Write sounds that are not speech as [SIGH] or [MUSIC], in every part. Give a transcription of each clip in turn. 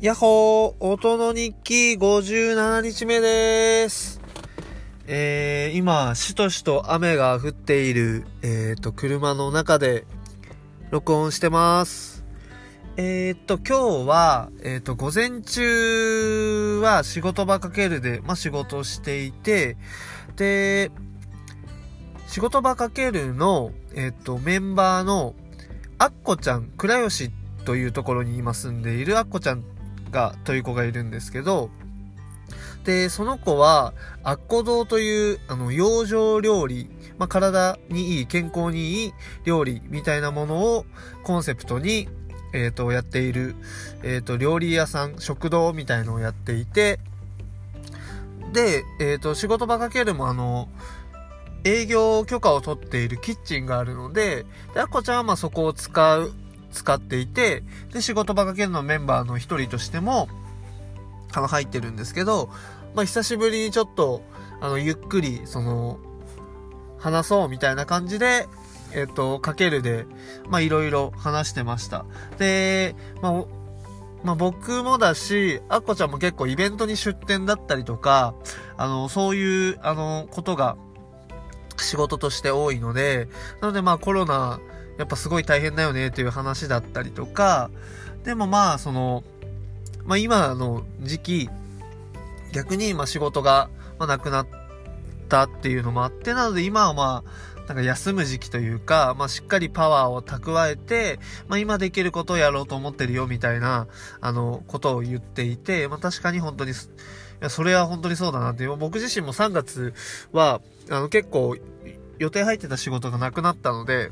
やっほー、音の日記57日目です。えー、今、しとしと雨が降っている、えーと、車の中で録音してます。えーと、今日は、えーと、午前中は仕事場かけるで、まあ、仕事していて、で、仕事場かけるの、えーと、メンバーの、アッコちゃん、倉吉というところに今住んでいるアッコちゃんが、という子がいるんですけど、で、その子は、アッコ堂という、あの、養生料理、まあ、体にいい、健康にいい料理みたいなものをコンセプトに、えっ、ー、と、やっている、えっ、ー、と、料理屋さん、食堂みたいのをやっていて、で、えっ、ー、と、仕事場かけるもあの、営業許可を取っているキッチンがあるので、で、アッコちゃんはまそこを使う。使っていて、で、仕事場かけるのメンバーの一人としても、あの、入ってるんですけど、まあ、久しぶりにちょっと、あの、ゆっくり、その、話そうみたいな感じで、えっと、かけるで、まあ、いろいろ話してました。で、まあ、まあ、僕もだし、アッコちゃんも結構イベントに出店だったりとか、あの、そういう、あの、ことが仕事として多いので、なのでまあコロナやっぱすごい大変だよねっていう話だったりとか、でもまあその、まあ今の時期、逆にま仕事が、なくなったっていうのもあって、なので今はまあ、なんか休む時期というか、まあしっかりパワーを蓄えて、まあ今できることをやろうと思ってるよみたいな、あの、ことを言っていて、まあ確かに本当に、いや、それは本当にそうだなって。僕自身も3月は、あの結構予定入ってた仕事がなくなったので、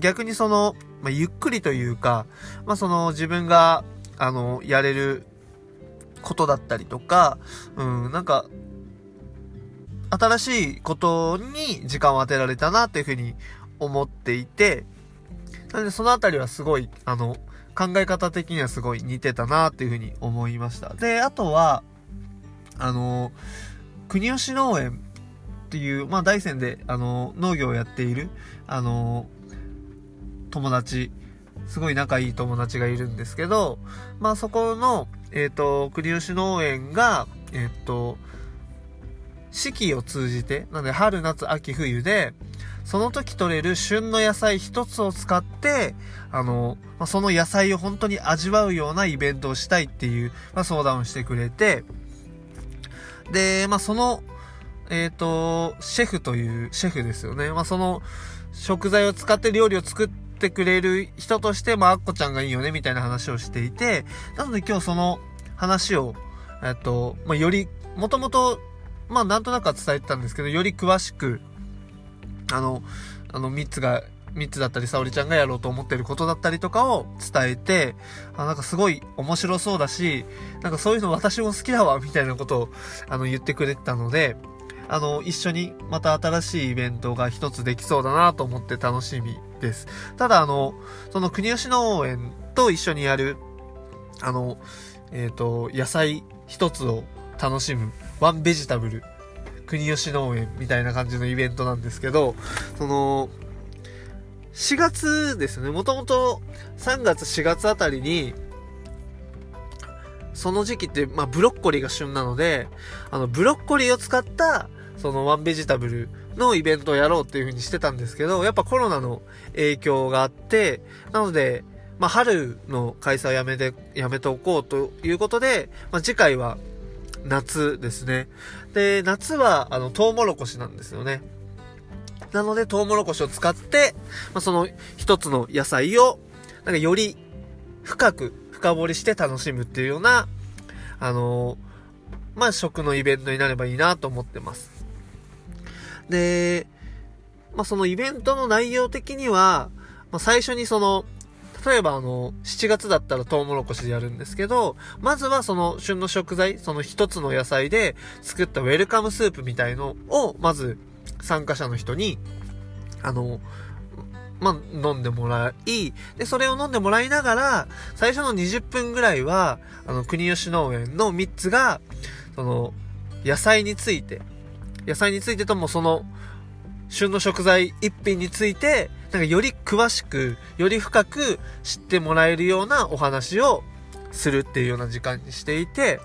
逆にその、まあ、ゆっくりというか、まあ、その自分が、あの、やれることだったりとか、うん、なんか、新しいことに時間を当てられたなっていうふうに思っていて、なのでそのあたりはすごい、あの、考え方的にはすごい似てたなっていうふうに思いました。で、あとは、あの、国吉農園っていう、まあ大山で、あの、農業をやっている、あの、友達、すごい仲いい友達がいるんですけど、まあそこの、えっ、ー、と、国吉農園が、えっ、ー、と、四季を通じて、なので春、夏、秋、冬で、その時取れる旬の野菜一つを使って、あの、まあ、その野菜を本当に味わうようなイベントをしたいっていう、まあ、相談をしてくれて、で、まあ、その、えっ、ー、と、シェフという、シェフですよね。まあ、その、食材を使って料理を作ってくれる人として、まあ、アッコちゃんがいいよね、みたいな話をしていて、なので今日その話を、えっ、ー、と、まあ、より、もともと、まあ、なんとなくは伝えてたんですけど、より詳しく、あの、あの、三つが、三つだったり、沙織ちゃんがやろうと思ってることだったりとかを伝えて、あなんかすごい面白そうだし、なんかそういうの私も好きだわ、みたいなことを、あの、言ってくれてたので、あの、一緒にまた新しいイベントが一つできそうだなと思って楽しみです。ただ、あの、その国吉農園と一緒にやる、あの、えっ、ー、と、野菜一つを楽しむ、ワンベジタブル、国吉農園みたいな感じのイベントなんですけど、その、4月ですね、もともと3月4月あたりに、その時期って、まあ、ブロッコリーが旬なので、あの、ブロッコリーを使った、そのワンベジタブルのイベントをやろうっていう風にしてたんですけど、やっぱコロナの影響があって、なので、まあ、春の開催をやめて、やめておこうということで、まあ、次回は夏ですね。で、夏は、あの、トウモロコシなんですよね。なので、トウモロコシを使って、まあ、その一つの野菜を、なんかより深く深掘りして楽しむっていうような、あのまあ、食のイベントになればいいなと思ってます。で、まあ、そのイベントの内容的には、まあ、最初にその、例えばあの、7月だったらトウモロコシでやるんですけど、まずはその旬の食材、その一つの野菜で作ったウェルカムスープみたいのを、まず参加者の人に、あの、まあ、飲んでもらい、で、それを飲んでもらいながら、最初の20分ぐらいは、あの、国吉農園の3つが、その、野菜について、野菜についてともその、旬の食材一品について、なんかより詳しく、より深く知ってもらえるようなお話をするっていうような時間にしていて、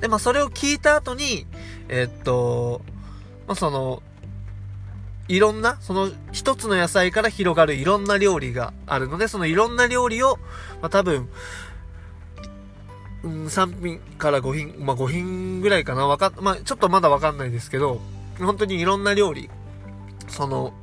で、まあそれを聞いた後に、えっと、まあその、いろんな、その一つの野菜から広がるいろんな料理があるので、そのいろんな料理を、まあ多分、うん、3品から5品、まあ5品ぐらいかな、わかまあちょっとまだわかんないですけど、本当にいろんな料理、その、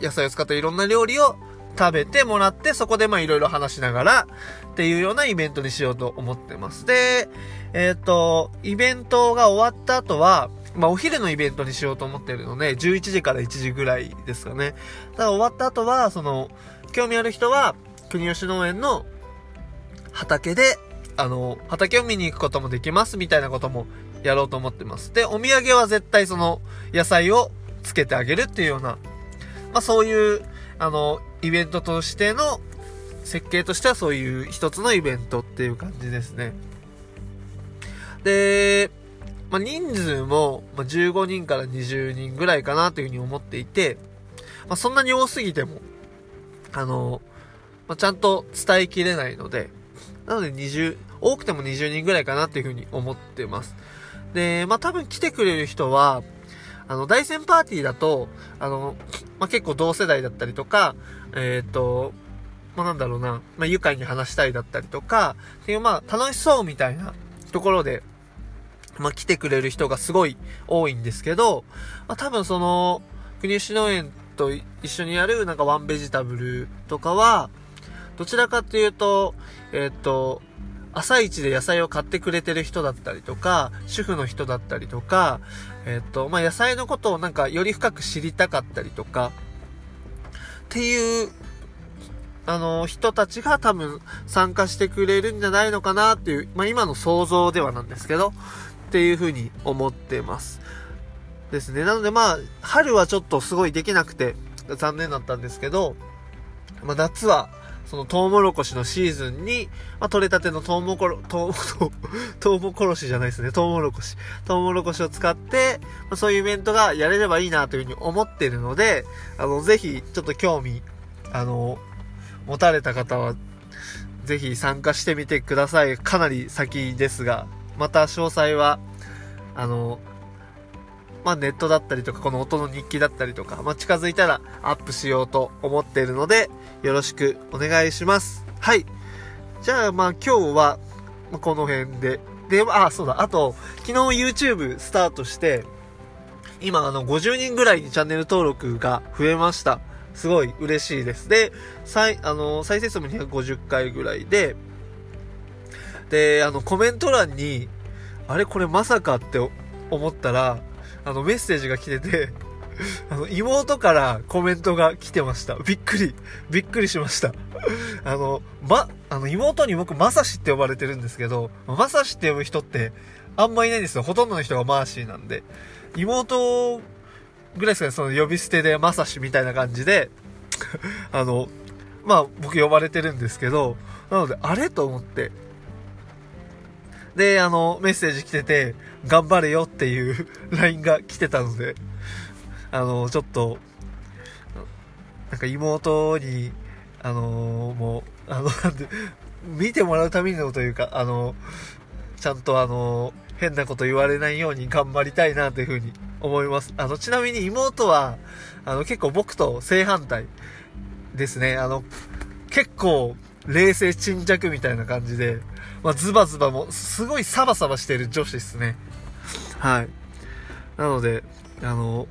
野菜を使ったいろんな料理を食べてもらって、そこでまあいろいろ話しながら、っていうようなイベントにしようと思ってます。で、えっ、ー、と、イベントが終わった後は、まあ、お昼のイベントにしようと思ってるので、11時から1時ぐらいですかね。ただ終わった後は、その、興味ある人は、国吉農園の畑で、あの、畑を見に行くこともできます、みたいなこともやろうと思ってます。で、お土産は絶対その、野菜をつけてあげるっていうような、まあ、そういう、あの、イベントとしての、設計としてはそういう一つのイベントっていう感じですね。で、まあ、人数も、15人から20人ぐらいかなというふうに思っていて、まあ、そんなに多すぎても、あの、まあ、ちゃんと伝えきれないので、なので20、多くても20人ぐらいかなっていうふうに思ってます。で、まあ、多分来てくれる人は、あの、大戦パーティーだと、あの、まあ、結構同世代だったりとか、えっ、ー、と、まあ、なんだろうな、まあ、愉快に話したいだったりとか、っていう、まあ、楽しそうみたいなところで、まあ、来てくれる人がすごい多いんですけど、まあ、多分その、国吉農園と一緒にやるなんかワンベジタブルとかは、どちらかっていうと、えっ、と、朝一で野菜を買ってくれてる人だったりとか、主婦の人だったりとか、えっ、と、まあ、野菜のことをなんかより深く知りたかったりとか、っていう、あの、人たちが多分参加してくれるんじゃないのかなっていう、まあ、今の想像ではなんですけど、っていう風に思ってます。ですね。なのでまあ、春はちょっとすごいできなくて残念だったんですけど、まあ、夏は、そのトウモロコシのシーズンに、まあ、取れたてのトウモコロ、トウ、[LAUGHS] トウモコロシじゃないですね。トウモロコシ。トウモロコシを使って、まあ、そういうイベントがやれればいいなというふうに思ってるので、あの、ぜひ、ちょっと興味、あの、持たれた方は、ぜひ参加してみてください。かなり先ですが、また詳細は、あの、まあ、ネットだったりとか、この音の日記だったりとか、まあ、近づいたらアップしようと思っているので、よろしくお願いします。はい。じゃあ、まあ、今日は、この辺で。で、あ、そうだ。あと、昨日 YouTube スタートして、今、あの、50人ぐらいにチャンネル登録が増えました。すごい嬉しいです。で、再、あの、再生数も250回ぐらいで、で、あの、コメント欄に、あれ？これまさかって思ったら、あの、メッセージが来てて、[LAUGHS] あの、妹からコメントが来てました。びっくり、びっくりしました。[LAUGHS] あの、ま、あの、妹に僕、まさしって呼ばれてるんですけど、まさしって呼ぶ人って、あんまいないんですよ。ほとんどの人がマーシーなんで。妹ぐらいですかね、その呼び捨てでまさしみたいな感じで、[LAUGHS] あの、まあ、僕呼ばれてるんですけど、なので、あれと思って、で、あの、メッセージ来てて、頑張れよっていう [LAUGHS] LINE が来てたので、あの、ちょっと、なんか妹に、あのもう、あの、なんで、見てもらうためのというか、あの、ちゃんとあの、変なこと言われないように頑張りたいなというふうに思います。あの、ちなみに妹は、あの、結構僕と正反対ですね。あの、結構、冷静沈着みたいな感じで、まあ、ズバズバも、すごいサバサバしてる女子ですね。はい。なので、あの、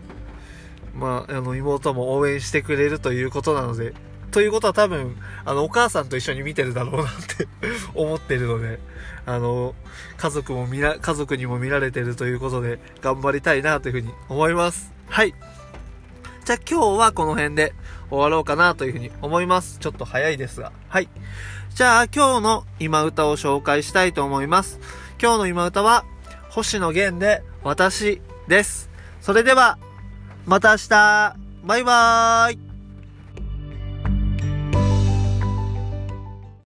まあ、あの、妹も応援してくれるということなので、ということは多分、あの、お母さんと一緒に見てるだろうなって [LAUGHS] 思ってるので、あの、家族も見ら、家族にも見られてるということで、頑張りたいなというふうに思います。はい。じゃあ今日はこの辺で終わろうかなというふうに思います。ちょっと早いですが。はい。じゃあ今日の今歌を紹介したいと思います。今日の今歌は、星野源で私です。それでは、また明日バイバーイ